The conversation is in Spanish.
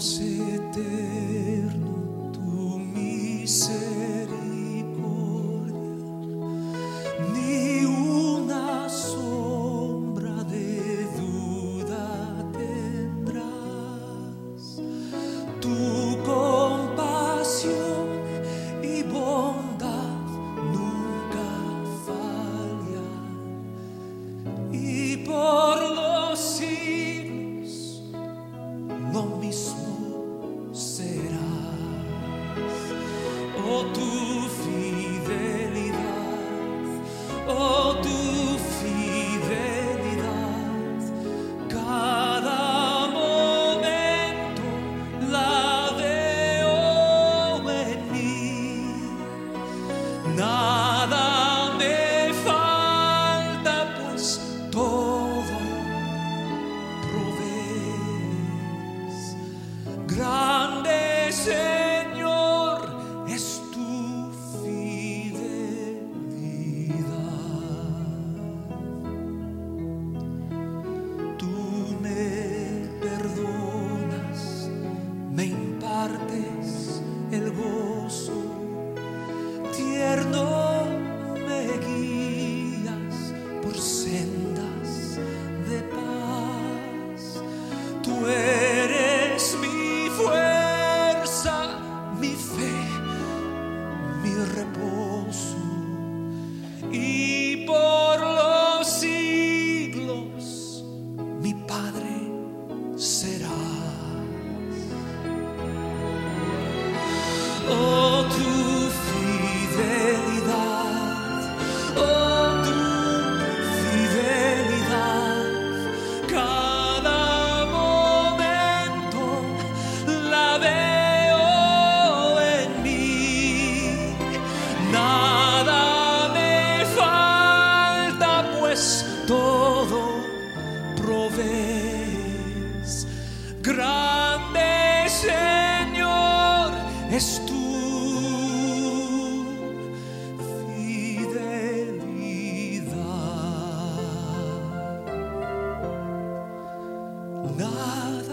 Dios rebolso. es tu fidelidad. Nada